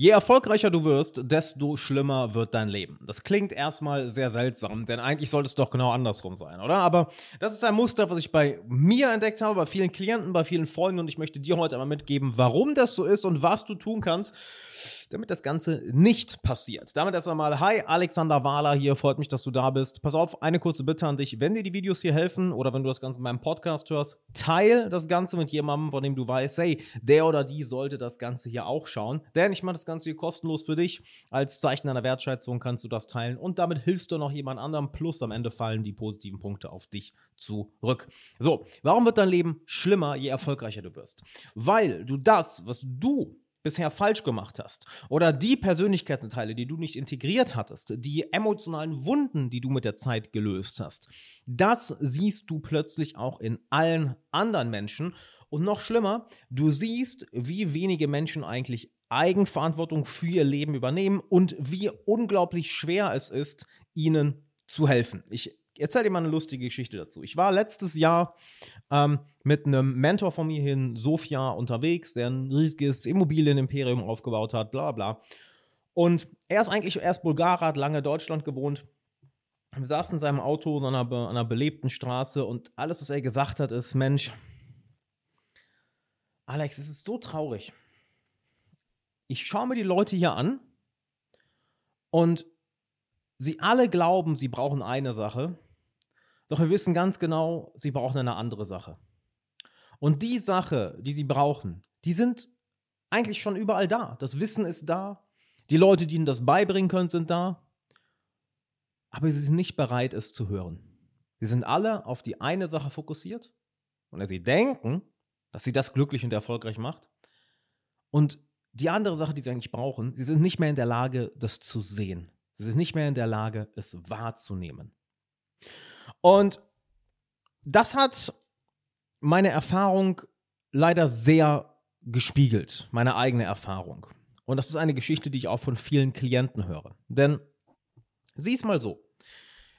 Je erfolgreicher du wirst, desto schlimmer wird dein Leben. Das klingt erstmal sehr seltsam, denn eigentlich sollte es doch genau andersrum sein, oder? Aber das ist ein Muster, was ich bei mir entdeckt habe, bei vielen Klienten, bei vielen Freunden und ich möchte dir heute einmal mitgeben, warum das so ist und was du tun kannst, damit das Ganze nicht passiert. Damit erst einmal, hi, Alexander Wahler hier, freut mich, dass du da bist. Pass auf, eine kurze Bitte an dich, wenn dir die Videos hier helfen oder wenn du das Ganze in meinem Podcast hörst, teil das Ganze mit jemandem, von dem du weißt, hey, der oder die sollte das Ganze hier auch schauen, denn ich mache das Ganze hier kostenlos für dich. Als Zeichen deiner Wertschätzung kannst du das teilen und damit hilfst du noch jemand anderem, plus am Ende fallen die positiven Punkte auf dich zurück. So, warum wird dein Leben schlimmer, je erfolgreicher du wirst? Weil du das, was du bisher falsch gemacht hast oder die Persönlichkeitsteile, die du nicht integriert hattest, die emotionalen Wunden, die du mit der Zeit gelöst hast, das siehst du plötzlich auch in allen anderen Menschen. Und noch schlimmer, du siehst, wie wenige Menschen eigentlich Eigenverantwortung für ihr Leben übernehmen und wie unglaublich schwer es ist, ihnen zu helfen. Ich erzähle dir mal eine lustige Geschichte dazu. Ich war letztes Jahr ähm, mit einem Mentor von mir in Sofia unterwegs, der ein riesiges Immobilienimperium aufgebaut hat, bla bla. Und er ist eigentlich erst Bulgarer, hat lange Deutschland gewohnt. Wir saßen in seinem Auto an einer, an einer belebten Straße und alles, was er gesagt hat, ist: Mensch, Alex, es ist so traurig. Ich schaue mir die Leute hier an und sie alle glauben, sie brauchen eine Sache doch wir wissen ganz genau, sie brauchen eine andere Sache. Und die Sache, die sie brauchen, die sind eigentlich schon überall da. Das Wissen ist da. Die Leute, die ihnen das beibringen können, sind da. Aber sie sind nicht bereit, es zu hören. Sie sind alle auf die eine Sache fokussiert. Und sie denken, dass sie das glücklich und erfolgreich macht. Und die andere Sache, die sie eigentlich brauchen, sie sind nicht mehr in der Lage, das zu sehen. Sie sind nicht mehr in der Lage, es wahrzunehmen. Und das hat meine Erfahrung leider sehr gespiegelt, meine eigene Erfahrung. Und das ist eine Geschichte, die ich auch von vielen Klienten höre. Denn sieh es mal so.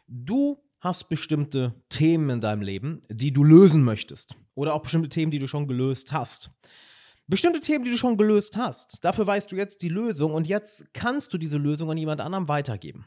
Du hast bestimmte Themen in deinem Leben, die du lösen möchtest. Oder auch bestimmte Themen, die du schon gelöst hast. Bestimmte Themen, die du schon gelöst hast. Dafür weißt du jetzt die Lösung und jetzt kannst du diese Lösung an jemand anderem weitergeben.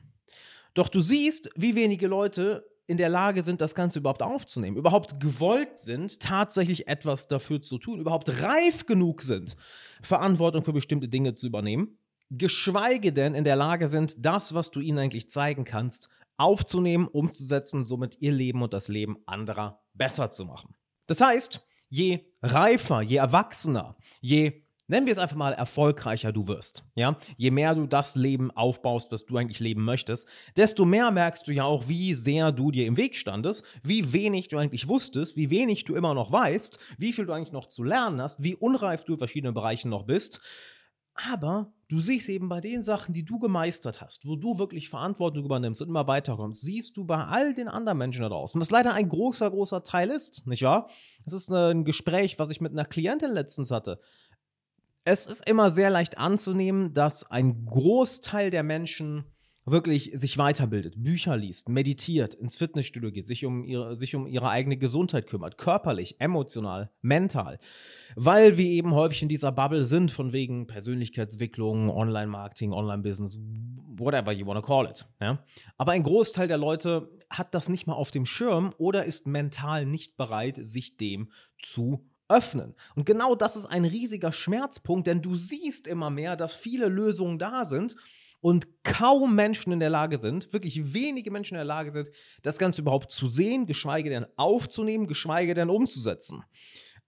Doch du siehst, wie wenige Leute in der Lage sind, das Ganze überhaupt aufzunehmen, überhaupt gewollt sind, tatsächlich etwas dafür zu tun, überhaupt reif genug sind, Verantwortung für bestimmte Dinge zu übernehmen, geschweige denn in der Lage sind, das, was du ihnen eigentlich zeigen kannst, aufzunehmen, umzusetzen und somit ihr Leben und das Leben anderer besser zu machen. Das heißt, je reifer, je erwachsener, je nennen wir es einfach mal, erfolgreicher du wirst. Ja? Je mehr du das Leben aufbaust, was du eigentlich leben möchtest, desto mehr merkst du ja auch, wie sehr du dir im Weg standest, wie wenig du eigentlich wusstest, wie wenig du immer noch weißt, wie viel du eigentlich noch zu lernen hast, wie unreif du in verschiedenen Bereichen noch bist. Aber du siehst eben bei den Sachen, die du gemeistert hast, wo du wirklich Verantwortung übernimmst und immer weiterkommst, siehst du bei all den anderen Menschen da draußen, was leider ein großer, großer Teil ist, nicht wahr? Das ist ein Gespräch, was ich mit einer Klientin letztens hatte. Es ist immer sehr leicht anzunehmen, dass ein Großteil der Menschen wirklich sich weiterbildet, Bücher liest, meditiert, ins Fitnessstudio geht, sich um ihre, sich um ihre eigene Gesundheit kümmert, körperlich, emotional, mental. Weil wir eben häufig in dieser Bubble sind, von wegen Persönlichkeitsentwicklung, Online-Marketing, Online-Business, whatever you wanna call it. Ja? Aber ein Großteil der Leute hat das nicht mal auf dem Schirm oder ist mental nicht bereit, sich dem zu öffnen. Und genau das ist ein riesiger Schmerzpunkt, denn du siehst immer mehr, dass viele Lösungen da sind und kaum Menschen in der Lage sind, wirklich wenige Menschen in der Lage sind, das Ganze überhaupt zu sehen, geschweige denn aufzunehmen, geschweige denn umzusetzen.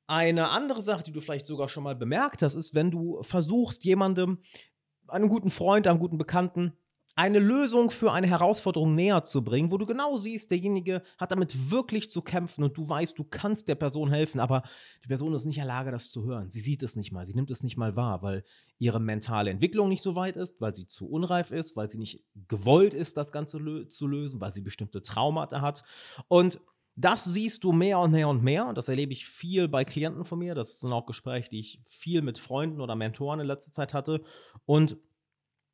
Eine andere Sache, die du vielleicht sogar schon mal bemerkt hast, ist, wenn du versuchst, jemandem, einem guten Freund, einem guten Bekannten, eine Lösung für eine Herausforderung näher zu bringen, wo du genau siehst, derjenige hat damit wirklich zu kämpfen und du weißt, du kannst der Person helfen, aber die Person ist nicht in der Lage, das zu hören. Sie sieht es nicht mal, sie nimmt es nicht mal wahr, weil ihre mentale Entwicklung nicht so weit ist, weil sie zu unreif ist, weil sie nicht gewollt ist, das Ganze lö zu lösen, weil sie bestimmte Traumata hat. Und das siehst du mehr und mehr und mehr. Und das erlebe ich viel bei Klienten von mir. Das sind auch Gespräche, die ich viel mit Freunden oder Mentoren in letzter Zeit hatte. Und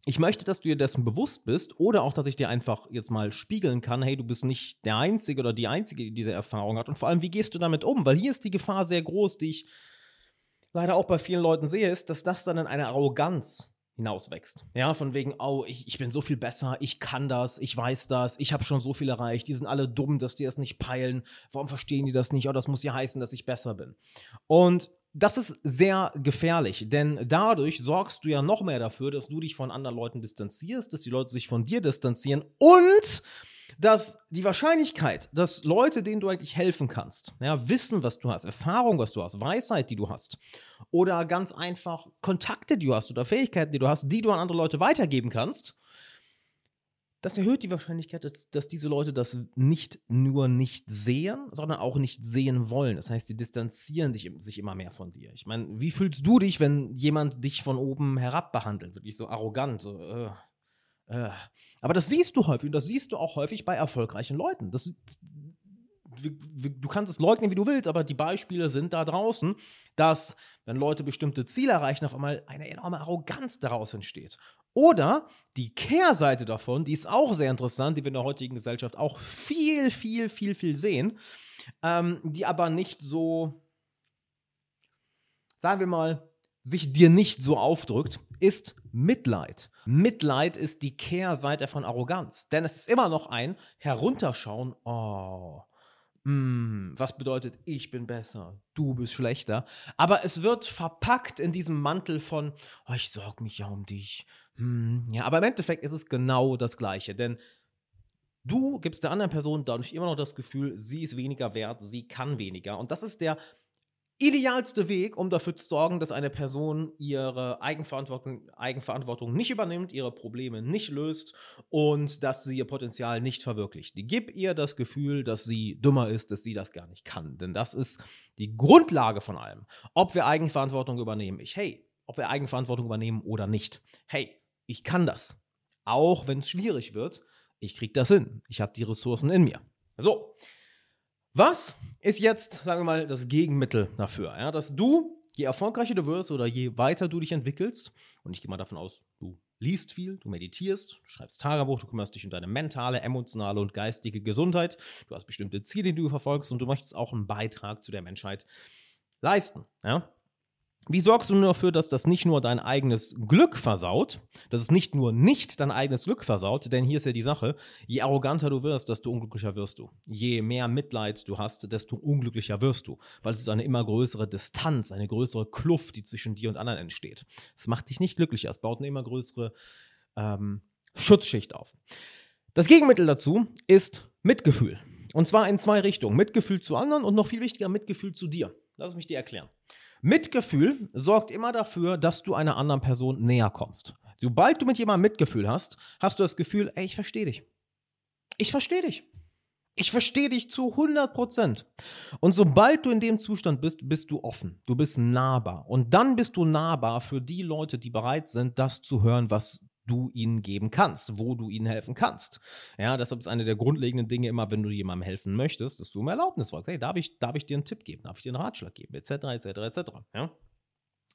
ich möchte, dass du dir dessen bewusst bist oder auch, dass ich dir einfach jetzt mal spiegeln kann, hey, du bist nicht der Einzige oder die Einzige, die diese Erfahrung hat. Und vor allem, wie gehst du damit um? Weil hier ist die Gefahr sehr groß, die ich leider auch bei vielen Leuten sehe, ist, dass das dann in eine Arroganz hinauswächst. Ja, von wegen, oh, ich, ich bin so viel besser, ich kann das, ich weiß das, ich habe schon so viel erreicht, die sind alle dumm, dass die das nicht peilen, warum verstehen die das nicht? Oh, das muss ja heißen, dass ich besser bin. Und das ist sehr gefährlich, denn dadurch sorgst du ja noch mehr dafür, dass du dich von anderen Leuten distanzierst, dass die Leute sich von dir distanzieren und dass die Wahrscheinlichkeit, dass Leute, denen du eigentlich helfen kannst, ja, wissen, was du hast, Erfahrung, was du hast, Weisheit, die du hast, oder ganz einfach Kontakte, die du hast oder Fähigkeiten, die du hast, die du an andere Leute weitergeben kannst, das erhöht die Wahrscheinlichkeit, dass, dass, diese Leute das nicht nur nicht sehen, sondern auch nicht sehen wollen. Das heißt, sie distanzieren dich, sich immer mehr von dir. Ich meine, wie fühlst du dich, wenn jemand dich von oben herab behandelt? Wirklich so arrogant, so, äh, äh. Aber das siehst du häufig und das siehst du auch häufig bei erfolgreichen Leuten. Das, du kannst es leugnen, wie du willst, aber die Beispiele sind da draußen, dass, wenn Leute bestimmte Ziele erreichen, auf einmal eine enorme Arroganz daraus entsteht. Oder die Kehrseite davon, die ist auch sehr interessant, die wir in der heutigen Gesellschaft auch viel, viel, viel, viel sehen, ähm, die aber nicht so, sagen wir mal, sich dir nicht so aufdrückt, ist Mitleid. Mitleid ist die Kehrseite von Arroganz. Denn es ist immer noch ein Herunterschauen. Oh, mm, was bedeutet, ich bin besser, du bist schlechter. Aber es wird verpackt in diesem Mantel von, oh, ich sorge mich ja um dich. Hm, ja, aber im Endeffekt ist es genau das Gleiche. Denn du gibst der anderen Person dadurch immer noch das Gefühl, sie ist weniger wert, sie kann weniger. Und das ist der idealste Weg, um dafür zu sorgen, dass eine Person ihre Eigenverantwortung, Eigenverantwortung nicht übernimmt, ihre Probleme nicht löst und dass sie ihr Potenzial nicht verwirklicht. Gib ihr das Gefühl, dass sie dümmer ist, dass sie das gar nicht kann. Denn das ist die Grundlage von allem. Ob wir Eigenverantwortung übernehmen. Ich, hey, ob wir Eigenverantwortung übernehmen oder nicht. Hey, ich kann das. Auch wenn es schwierig wird, ich kriege das hin. Ich habe die Ressourcen in mir. So, was ist jetzt, sagen wir mal, das Gegenmittel dafür? Ja, dass du, je erfolgreicher du wirst oder je weiter du dich entwickelst, und ich gehe mal davon aus, du liest viel, du meditierst, du schreibst Tagebuch, du kümmerst dich um deine mentale, emotionale und geistige Gesundheit, du hast bestimmte Ziele, die du verfolgst und du möchtest auch einen Beitrag zu der Menschheit leisten. Ja? Wie sorgst du dafür, dass das nicht nur dein eigenes Glück versaut, dass es nicht nur nicht dein eigenes Glück versaut, denn hier ist ja die Sache, je arroganter du wirst, desto unglücklicher wirst du. Je mehr Mitleid du hast, desto unglücklicher wirst du, weil es ist eine immer größere Distanz, eine größere Kluft, die zwischen dir und anderen entsteht. Es macht dich nicht glücklicher, es baut eine immer größere ähm, Schutzschicht auf. Das Gegenmittel dazu ist Mitgefühl. Und zwar in zwei Richtungen. Mitgefühl zu anderen und noch viel wichtiger, Mitgefühl zu dir. Lass mich dir erklären. Mitgefühl sorgt immer dafür, dass du einer anderen Person näher kommst. Sobald du mit jemandem Mitgefühl hast, hast du das Gefühl, ey, ich verstehe dich. Ich verstehe dich. Ich verstehe dich zu 100 Prozent. Und sobald du in dem Zustand bist, bist du offen. Du bist nahbar. Und dann bist du nahbar für die Leute, die bereit sind, das zu hören, was du ihnen geben kannst, wo du ihnen helfen kannst. Ja, deshalb ist eine der grundlegenden Dinge immer, wenn du jemandem helfen möchtest, dass du um Erlaubnis fragst. Hey, darf ich, darf ich dir einen Tipp geben? Darf ich dir einen Ratschlag geben? Etc., etc., etc. Ja?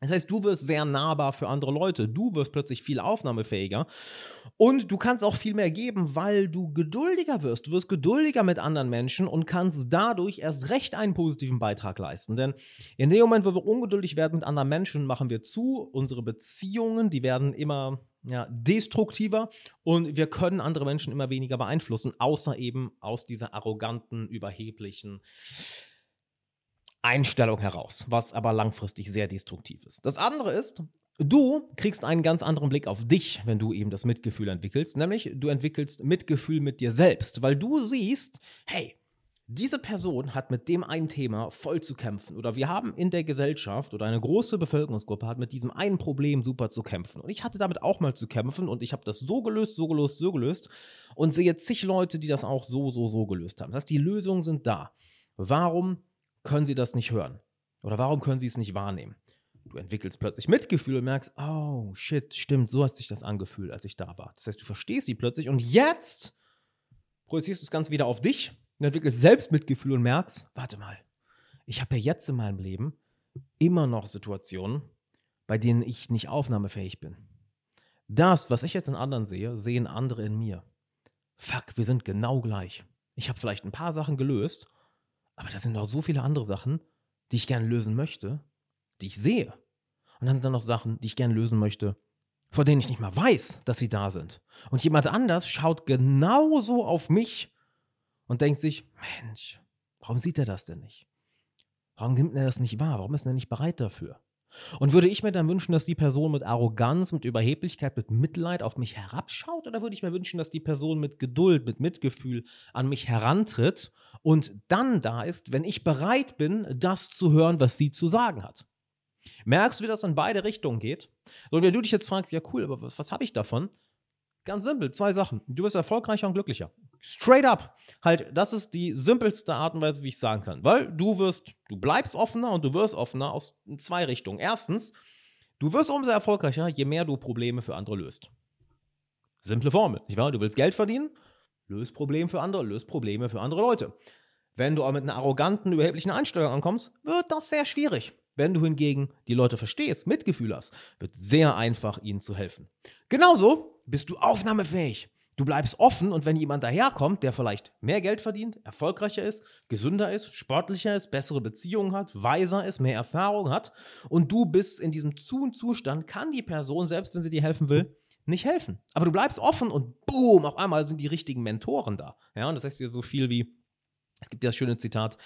Das heißt, du wirst sehr nahbar für andere Leute. Du wirst plötzlich viel aufnahmefähiger. Und du kannst auch viel mehr geben, weil du geduldiger wirst. Du wirst geduldiger mit anderen Menschen und kannst dadurch erst recht einen positiven Beitrag leisten. Denn in dem Moment, wo wir ungeduldig werden mit anderen Menschen, machen wir zu. Unsere Beziehungen, die werden immer ja, destruktiver und wir können andere Menschen immer weniger beeinflussen, außer eben aus dieser arroganten, überheblichen Einstellung heraus, was aber langfristig sehr destruktiv ist. Das andere ist, du kriegst einen ganz anderen Blick auf dich, wenn du eben das Mitgefühl entwickelst, nämlich du entwickelst Mitgefühl mit dir selbst, weil du siehst, hey, diese Person hat mit dem einen Thema voll zu kämpfen. Oder wir haben in der Gesellschaft oder eine große Bevölkerungsgruppe hat mit diesem einen Problem super zu kämpfen. Und ich hatte damit auch mal zu kämpfen und ich habe das so gelöst, so gelöst, so gelöst und sehe zig Leute, die das auch so, so, so gelöst haben. Das heißt, die Lösungen sind da. Warum können sie das nicht hören? Oder warum können sie es nicht wahrnehmen? Du entwickelst plötzlich Mitgefühl und merkst, oh shit, stimmt, so hat sich das angefühlt, als ich da war. Das heißt, du verstehst sie plötzlich und jetzt projizierst du das Ganze wieder auf dich und entwickelst Selbstmitgefühl und merkst, warte mal, ich habe ja jetzt in meinem Leben immer noch Situationen, bei denen ich nicht aufnahmefähig bin. Das, was ich jetzt in anderen sehe, sehen andere in mir. Fuck, wir sind genau gleich. Ich habe vielleicht ein paar Sachen gelöst, aber da sind noch so viele andere Sachen, die ich gerne lösen möchte, die ich sehe. Und dann sind da noch Sachen, die ich gerne lösen möchte, vor denen ich nicht mal weiß, dass sie da sind. Und jemand anders schaut genauso auf mich und denkt sich, Mensch, warum sieht er das denn nicht? Warum nimmt er das nicht wahr? Warum ist er nicht bereit dafür? Und würde ich mir dann wünschen, dass die Person mit Arroganz, mit Überheblichkeit, mit Mitleid auf mich herabschaut? Oder würde ich mir wünschen, dass die Person mit Geduld, mit Mitgefühl an mich herantritt und dann da ist, wenn ich bereit bin, das zu hören, was sie zu sagen hat? Merkst du, wie das in beide Richtungen geht? Und wenn du dich jetzt fragst, ja cool, aber was, was habe ich davon? Ganz simpel, zwei Sachen. Du wirst erfolgreicher und glücklicher. Straight up. Halt, das ist die simpelste Art und Weise, wie ich sagen kann. Weil du wirst, du bleibst offener und du wirst offener aus zwei Richtungen. Erstens, du wirst umso erfolgreicher, je mehr du Probleme für andere löst. Simple Formel, nicht wahr? Du willst Geld verdienen, löst Probleme für andere, löst Probleme für andere Leute. Wenn du aber mit einer arroganten, überheblichen Einstellung ankommst, wird das sehr schwierig. Wenn du hingegen die Leute verstehst, Mitgefühl hast, wird sehr einfach, ihnen zu helfen. Genauso bist du aufnahmefähig. Du bleibst offen und wenn jemand daherkommt, der vielleicht mehr Geld verdient, erfolgreicher ist, gesünder ist, sportlicher ist, bessere Beziehungen hat, weiser ist, mehr Erfahrung hat und du bist in diesem Zu- und Zustand, kann die Person, selbst wenn sie dir helfen will, nicht helfen. Aber du bleibst offen und boom, auf einmal sind die richtigen Mentoren da. Ja, und das heißt dir so viel wie, es gibt ja das schöne Zitat,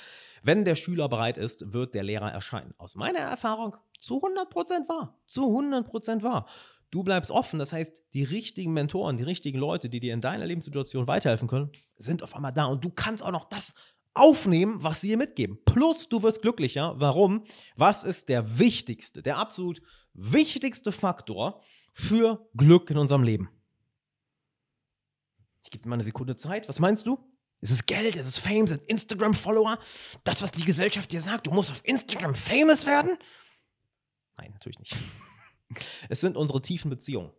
wenn der Schüler bereit ist, wird der Lehrer erscheinen. Aus meiner Erfahrung zu 100% wahr. Zu 100% wahr. Du bleibst offen, das heißt, die richtigen Mentoren, die richtigen Leute, die dir in deiner Lebenssituation weiterhelfen können, sind auf einmal da und du kannst auch noch das aufnehmen, was sie dir mitgeben. Plus, du wirst glücklicher. Warum? Was ist der wichtigste, der absolut wichtigste Faktor für Glück in unserem Leben? Ich gebe dir mal eine Sekunde Zeit. Was meinst du? Ist es Geld? Ist es Fame? Sind Instagram-Follower? Das, was die Gesellschaft dir sagt, du musst auf Instagram famous werden? Nein, natürlich nicht. Es sind unsere tiefen Beziehungen.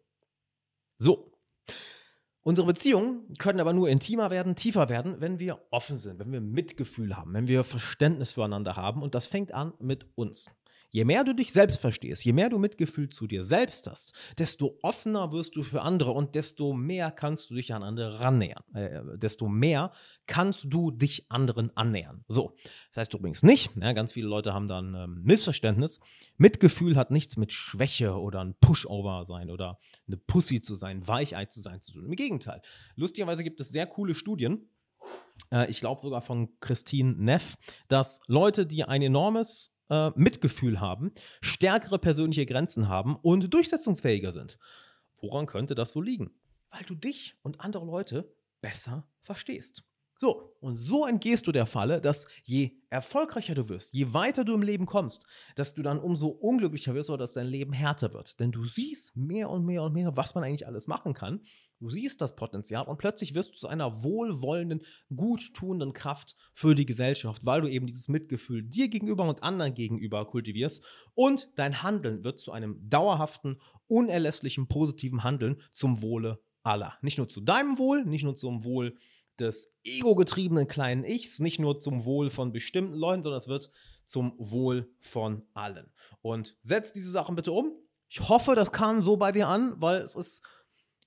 So. Unsere Beziehungen können aber nur intimer werden, tiefer werden, wenn wir offen sind, wenn wir Mitgefühl haben, wenn wir Verständnis füreinander haben. Und das fängt an mit uns. Je mehr du dich selbst verstehst, je mehr du Mitgefühl zu dir selbst hast, desto offener wirst du für andere und desto mehr kannst du dich an andere rannähern. Äh, desto mehr kannst du dich anderen annähern. So, das heißt übrigens nicht, ja, ganz viele Leute haben da ein ähm, Missverständnis. Mitgefühl hat nichts mit Schwäche oder ein Pushover sein oder eine Pussy zu sein, Weichei zu sein zu tun. Im Gegenteil. Lustigerweise gibt es sehr coole Studien, äh, ich glaube sogar von Christine Neff, dass Leute, die ein enormes äh, Mitgefühl haben, stärkere persönliche Grenzen haben und durchsetzungsfähiger sind. Woran könnte das wohl liegen? Weil du dich und andere Leute besser verstehst. So, und so entgehst du der Falle, dass je erfolgreicher du wirst, je weiter du im Leben kommst, dass du dann umso unglücklicher wirst oder dass dein Leben härter wird. Denn du siehst mehr und mehr und mehr, was man eigentlich alles machen kann. Du siehst das Potenzial und plötzlich wirst du zu einer wohlwollenden, guttuenden Kraft für die Gesellschaft, weil du eben dieses Mitgefühl dir gegenüber und anderen gegenüber kultivierst und dein Handeln wird zu einem dauerhaften, unerlässlichen, positiven Handeln zum Wohle aller. Nicht nur zu deinem Wohl, nicht nur zum Wohl des ego-getriebenen kleinen Ichs, nicht nur zum Wohl von bestimmten Leuten, sondern es wird zum Wohl von allen. Und setz diese Sachen bitte um. Ich hoffe, das kam so bei dir an, weil es ist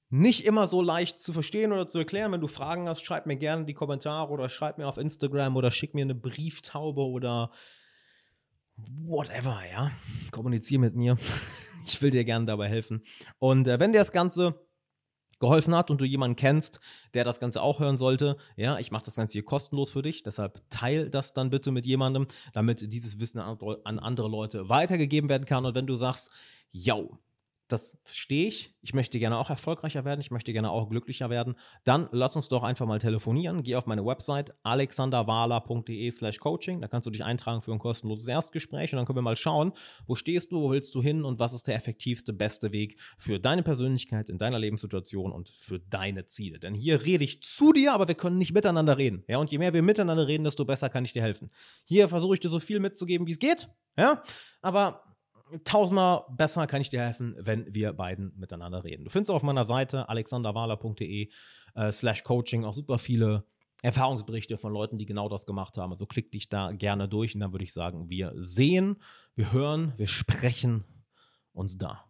nicht immer so leicht zu verstehen oder zu erklären. Wenn du Fragen hast, schreib mir gerne in die Kommentare oder schreib mir auf Instagram oder schick mir eine Brieftaube oder whatever, ja. Kommuniziere mit mir. Ich will dir gerne dabei helfen. Und äh, wenn dir das Ganze geholfen hat und du jemanden kennst, der das Ganze auch hören sollte, ja, ich mache das Ganze hier kostenlos für dich, deshalb teil das dann bitte mit jemandem, damit dieses Wissen an andere Leute weitergegeben werden kann. Und wenn du sagst, yo, das verstehe ich. Ich möchte gerne auch erfolgreicher werden, ich möchte gerne auch glücklicher werden. Dann lass uns doch einfach mal telefonieren. Geh auf meine Website alexanderwala.de slash coaching. Da kannst du dich eintragen für ein kostenloses Erstgespräch und dann können wir mal schauen, wo stehst du, wo willst du hin und was ist der effektivste, beste Weg für deine Persönlichkeit in deiner Lebenssituation und für deine Ziele. Denn hier rede ich zu dir, aber wir können nicht miteinander reden. Ja, und je mehr wir miteinander reden, desto besser kann ich dir helfen. Hier versuche ich dir so viel mitzugeben, wie es geht. Ja, aber tausendmal besser kann ich dir helfen, wenn wir beiden miteinander reden. Du findest auf meiner Seite alexanderwahler.de äh, slash coaching auch super viele Erfahrungsberichte von Leuten, die genau das gemacht haben. Also klick dich da gerne durch und dann würde ich sagen, wir sehen, wir hören, wir sprechen uns da.